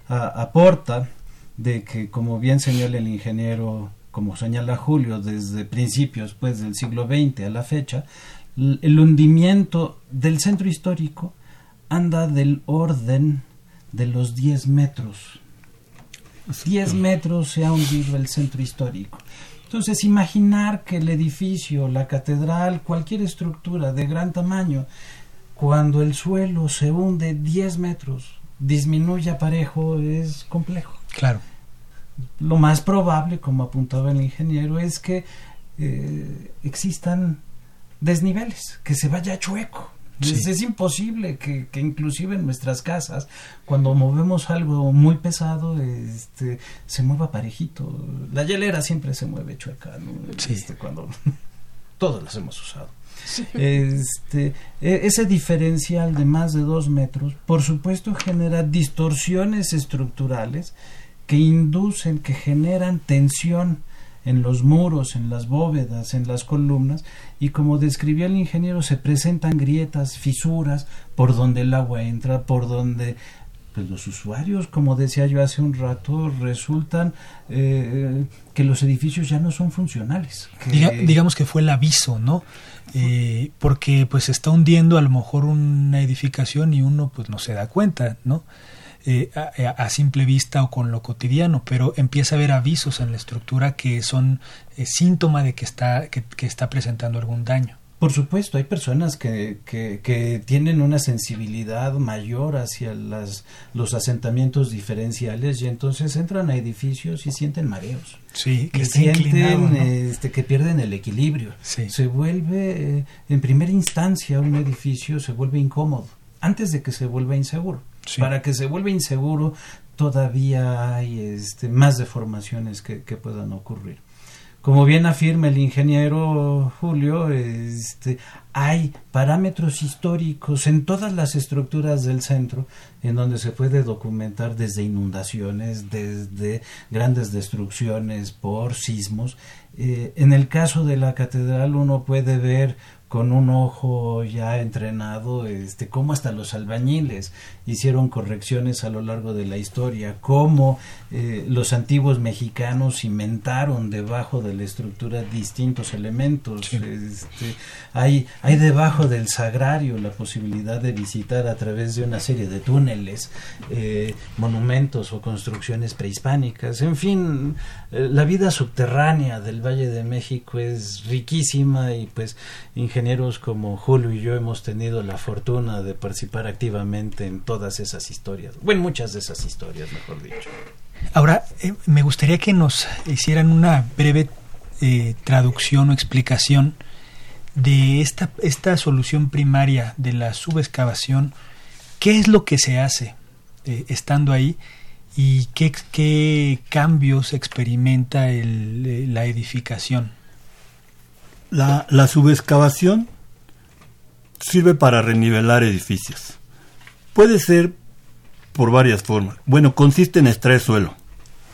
aporta de que, como bien señala el ingeniero, como señala Julio, desde principios pues, del siglo XX a la fecha, el hundimiento del centro histórico anda del orden de los 10 metros 10 metros se ha hundido el centro histórico. Entonces, imaginar que el edificio, la catedral, cualquier estructura de gran tamaño, cuando el suelo se hunde 10 metros, disminuye parejo, es complejo. Claro. Lo más probable, como apuntaba el ingeniero, es que eh, existan desniveles, que se vaya chueco. Es, imposible que, inclusive en nuestras casas, cuando movemos algo muy pesado, este, se mueva parejito. La hielera siempre se mueve chueca, este, cuando (laughs) todos las hemos usado. Este, e, ese diferencial de más de dos metros, por supuesto, genera distorsiones estructurales que inducen, que generan tensión en los muros, en las bóvedas, en las columnas, y como describió el ingeniero, se presentan grietas, fisuras, por donde el agua entra, por donde pues los usuarios, como decía yo hace un rato, resultan eh, que los edificios ya no son funcionales. digamos que fue el aviso, ¿no? Eh, porque pues se está hundiendo a lo mejor una edificación y uno pues no se da cuenta, ¿no? Eh, a, simple vista o con lo cotidiano, pero empieza a haber avisos en la estructura que son eh, síntoma de que está, que, está presentando algún daño. Por supuesto, hay personas que, que, tienen una sensibilidad mayor hacia las, los asentamientos diferenciales y entonces entran a edificios y sienten mareos. Sí, que sienten este, que pierden el equilibrio. Se vuelve, eh, en primera instancia, un edificio se vuelve incómodo antes de que se vuelva inseguro. Para que se vuelva inseguro, todavía hay este, más deformaciones que, puedan ocurrir. Como bien afirma el ingeniero Julio, este, hay parámetros históricos en todas las estructuras del centro en donde se puede documentar desde inundaciones, desde grandes destrucciones por sismos. Eh, en el caso de la catedral uno puede ver con un ojo ya entrenado, este, cómo hasta los albañiles hicieron correcciones a lo largo de la historia, cómo eh, los antiguos mexicanos cimentaron debajo de la estructura distintos elementos. Este, hay, hay debajo del sagrario la posibilidad de visitar a través de una serie de túneles eh, monumentos o construcciones prehispánicas. En fin, eh, la vida subterránea del Valle de México es riquísima y pues como Julio y yo hemos tenido la fortuna de participar activamente en todas esas historias, bueno, muchas de esas historias, mejor dicho. Ahora, eh, me gustaría que nos hicieran una breve eh, traducción o explicación de esta, esta solución primaria de la subexcavación. ¿Qué es lo que se hace eh, estando ahí y qué, qué cambios experimenta la edificación? La, la subexcavación sirve para renivelar edificios. Puede ser por varias formas. Bueno, consiste en extraer suelo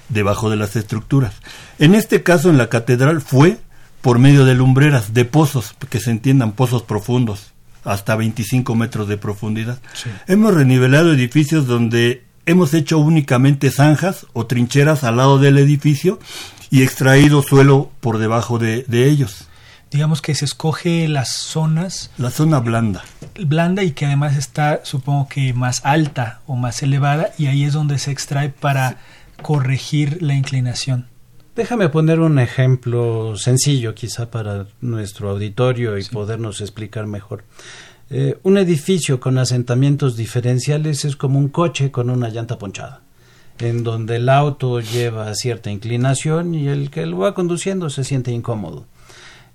debajo de las estructuras. En este caso, en la catedral fue por medio de lumbreras, de pozos, que se entiendan pozos profundos, hasta 25 metros de profundidad. Hemos renivelado edificios donde hemos hecho únicamente zanjas o trincheras al lado del edificio y extraído suelo por debajo de ellos digamos que se escoge las zonas. La zona blanda. Blanda y que además está, supongo que más alta o más elevada y ahí es donde se extrae para corregir la inclinación. Déjame poner un ejemplo sencillo quizá para nuestro auditorio y podernos explicar mejor. Eh, un edificio con asentamientos diferenciales es como un coche con una llanta ponchada, en donde el auto lleva cierta inclinación y el que lo va conduciendo se siente incómodo.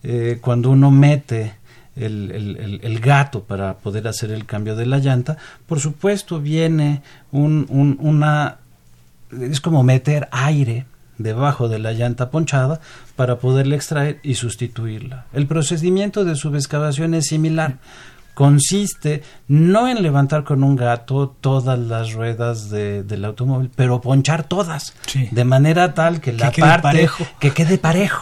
Eh, cuando uno mete el, el, gato para poder hacer el cambio de la llanta, por supuesto viene un, una... es como meter aire debajo de la llanta ponchada para poderla extraer y sustituirla. El procedimiento de subexcavación es similar. Consiste no en levantar con un gato todas las ruedas del automóvil, pero ponchar todas, de manera tal que, la parte que quede parejo.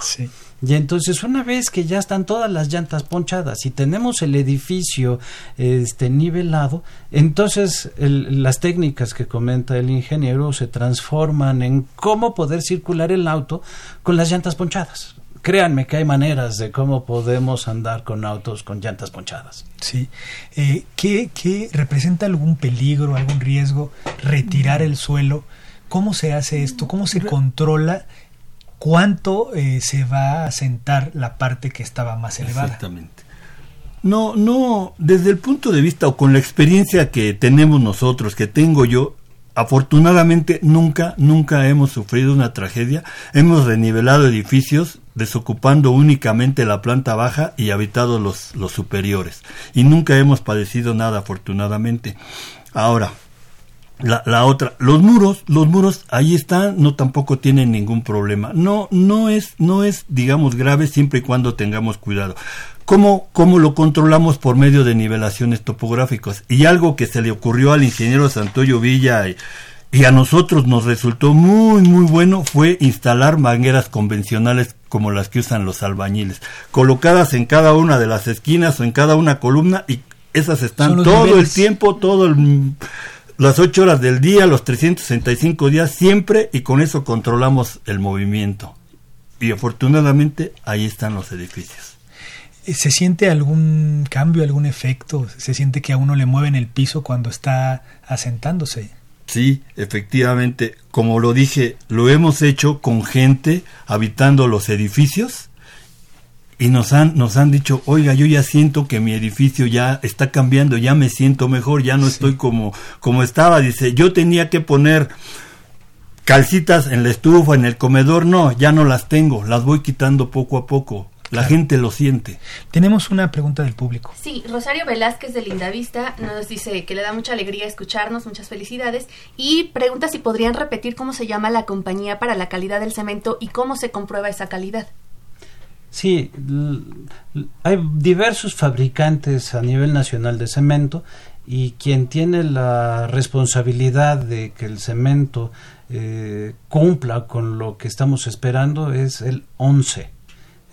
Y entonces una vez que ya están todas las llantas ponchadas y tenemos el edificio este nivelado, entonces las técnicas que comenta el ingeniero se transforman en cómo poder circular el auto con las llantas ponchadas. Créanme que hay maneras de cómo podemos andar con autos con llantas ponchadas. Sí. Eh, ¿qué, ¿Qué representa algún peligro, algún riesgo retirar el suelo? ¿Cómo se hace esto? ¿Cómo se controla cuánto eh, se va a sentar la parte que estaba más elevada. Exactamente. No, no, desde el punto de vista o con la experiencia que tenemos nosotros, que tengo yo, afortunadamente nunca, nunca hemos sufrido una tragedia. Hemos renivelado edificios desocupando únicamente la planta baja y habitado los, los superiores. Y nunca hemos padecido nada, afortunadamente. Ahora, la, la, otra, los muros, los muros ahí están, no tampoco tienen ningún problema. No, no es, no es, digamos, grave siempre y cuando tengamos cuidado. ¿Cómo, ¿Cómo lo controlamos por medio de nivelaciones topográficas? Y algo que se le ocurrió al ingeniero Santoyo Villa y, y a nosotros nos resultó muy, muy bueno fue instalar mangueras convencionales como las que usan los albañiles, colocadas en cada una de las esquinas o en cada una columna y esas están todo el tiempo, todo el las ocho horas del día, los 365 días, siempre, y con eso controlamos el movimiento. Y afortunadamente ahí están los edificios. ¿Se siente algún cambio, algún efecto? ¿Se siente que a uno le mueven el piso cuando está asentándose? Sí, efectivamente, como lo dije, lo hemos hecho con gente habitando los edificios y nos han, nos han dicho, oiga, yo ya siento que mi edificio ya está cambiando, ya me siento mejor, ya no estoy como, como estaba. Dice, yo tenía que poner calcitas en la estufa, en el comedor, no, ya no las tengo, las voy quitando poco a poco. La gente lo siente. Tenemos una pregunta del público. Sí, Rosario Velázquez de Lindavista nos dice que le da mucha alegría escucharnos, muchas felicidades, y pregunta si podrían repetir cómo se llama la compañía para la calidad del cemento y cómo se comprueba esa calidad. Sí, hay diversos fabricantes a nivel nacional de cemento y quien tiene la responsabilidad de que el cemento eh, cumpla con lo que estamos esperando es el 11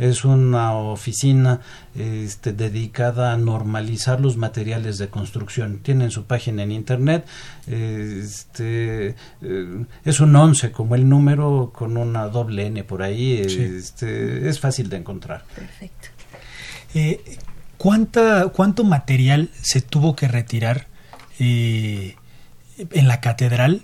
es una oficina este, dedicada a normalizar los materiales de construcción. Tienen su página en internet, este, eh, es un 11 como el número con una doble N por ahí, este, es fácil de encontrar. Perfecto. Eh, ¿cuánta, ¿Cuánto material se tuvo que retirar eh, en la catedral?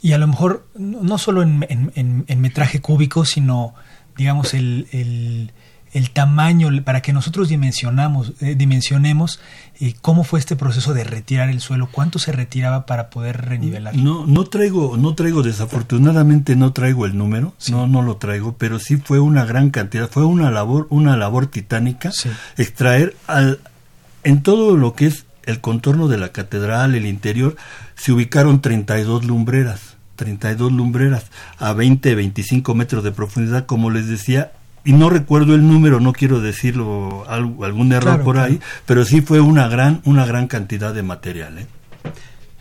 Y a lo mejor no solo en metraje cúbico, sino digamos, el, el, el tamaño, para que nosotros dimensionamos, eh, dimensionemos eh, cómo fue este proceso de retirar el suelo, cuánto se retiraba para poder renivelar. No, no traigo, no traigo, desafortunadamente no traigo el número, no, no lo traigo, pero sí fue una gran cantidad, fue una labor, una labor titánica, extraer al, en todo lo que es el contorno de la catedral, el interior, se ubicaron 32 lumbreras 32 lumbreras a 20, 25 metros de profundidad, como les decía, y no recuerdo el número, no quiero decirlo algún error por ahí, pero sí fue una gran, una gran cantidad de material. ¿eh?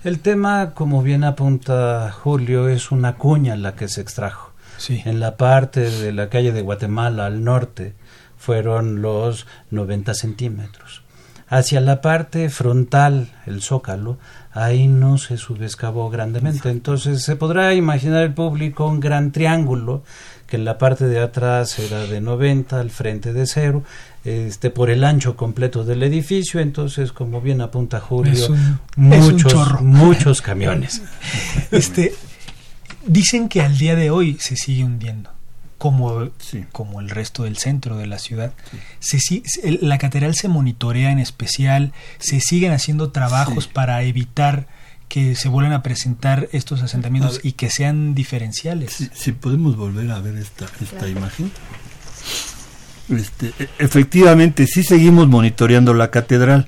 El tema, como bien apunta Julio, es una cuña la que se extrajo. Sí. En la parte de la calle de Guatemala al norte fueron los 90 centímetros. Hacia la parte frontal, el zócalo, ahí no se subescavó grandemente. Entonces se podrá imaginar el público un gran triángulo que en la parte de atrás era de 90, al frente de cero, este por el ancho completo del edificio, entonces como bien apunta Julio, muchos muchos camiones. (laughs) este dicen que al día de hoy se sigue hundiendo como, como el resto del centro de la ciudad. Se, la catedral se monitorea en especial, se siguen haciendo trabajos para evitar que se vuelvan a presentar estos asentamientos y que sean diferenciales. Si, podemos volver a ver esta, esta imagen. Este, e, efectivamente, sí seguimos monitoreando la catedral.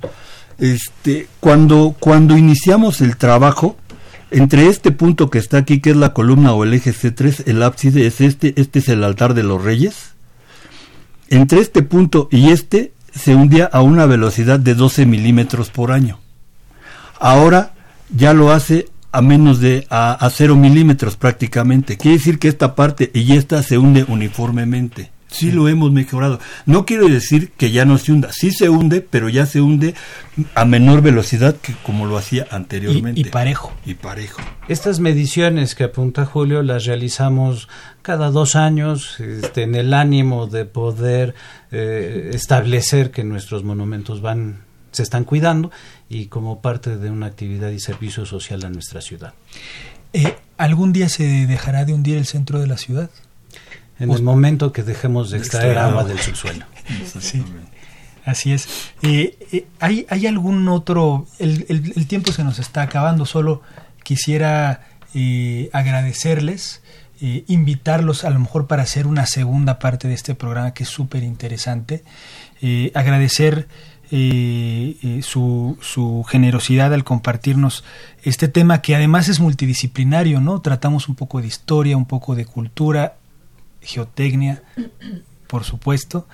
Este, cuando, cuando iniciamos el trabajo, entre este punto que está aquí, que es la columna o el eje C3, el ábside es este, este es el altar de los reyes. Entre este punto y este se hundía a una velocidad de 12 milímetros por año. Ahora ya lo hace a menos de a, a 0 milímetros prácticamente. Quiere decir que esta parte y esta se hunde uniformemente. Sí, lo hemos mejorado. No quiero decir que ya no se hunda, sí se hunde, pero ya se hunde a menor velocidad que como lo hacía anteriormente. Y, parejo. Y parejo. Estas mediciones que apunta Julio las realizamos cada dos años este, en el ánimo de poder eh, establecer que nuestros monumentos van se están cuidando y como parte de una actividad y servicio social a nuestra ciudad. Eh, ¿Algún día se dejará de hundir el centro de la ciudad? En el momento que dejemos de extraer agua del subsuelo. (laughs) Sí, así es. Eh, eh, ¿hay, ¿Hay algún otro, el, el, tiempo se nos está acabando, solo quisiera eh, agradecerles, invitarlos a lo mejor para hacer una segunda parte de este programa que es súper interesante, agradecer su, su, generosidad al compartirnos este tema que además es multidisciplinario, ¿no? Tratamos un poco de historia, un poco de cultura, geotecnia, por supuesto,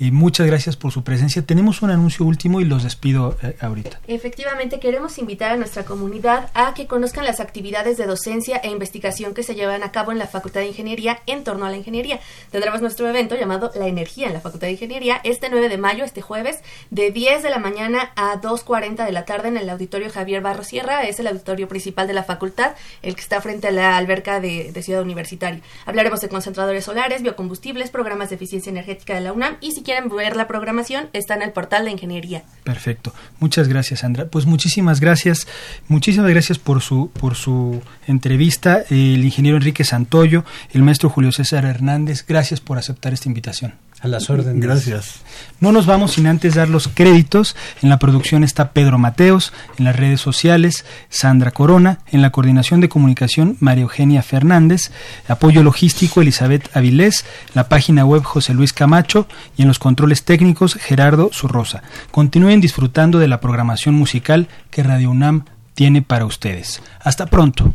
y muchas gracias por su presencia. Tenemos un anuncio último y los despido eh, ahorita. Efectivamente, queremos invitar a nuestra comunidad a que conozcan las actividades de docencia e investigación que se llevan a cabo en la Facultad de Ingeniería en torno a la ingeniería. Tendremos nuestro evento llamado La Energía en la Facultad de Ingeniería este 9 de mayo, este jueves, de 10 de la mañana a 2.40 de la tarde en el auditorio Javier Barro Sierra. Es el auditorio principal de la facultad, el que está frente a la alberca de, de Ciudad Universitaria. Hablaremos de concentradores solares, biocombustibles, programas de eficiencia energética de la UNAM y si quieren ver la programación, está en el portal de ingeniería. Perfecto. Muchas gracias, Sandra. Pues muchísimas gracias, muchísimas gracias por su, por su entrevista. El ingeniero Enrique Santoyo, el maestro Julio César Hernández, gracias por aceptar esta invitación. A las órdenes. Gracias. No nos vamos sin antes dar los créditos. En la producción está Pedro Mateos, en las redes sociales Sandra Corona, en la coordinación de comunicación María Eugenia Fernández, apoyo logístico Elizabeth Avilés, la página web José Luis Camacho y en los controles técnicos Gerardo Zurrosa. Continúen disfrutando de la programación musical que Radio UNAM tiene para ustedes. Hasta pronto.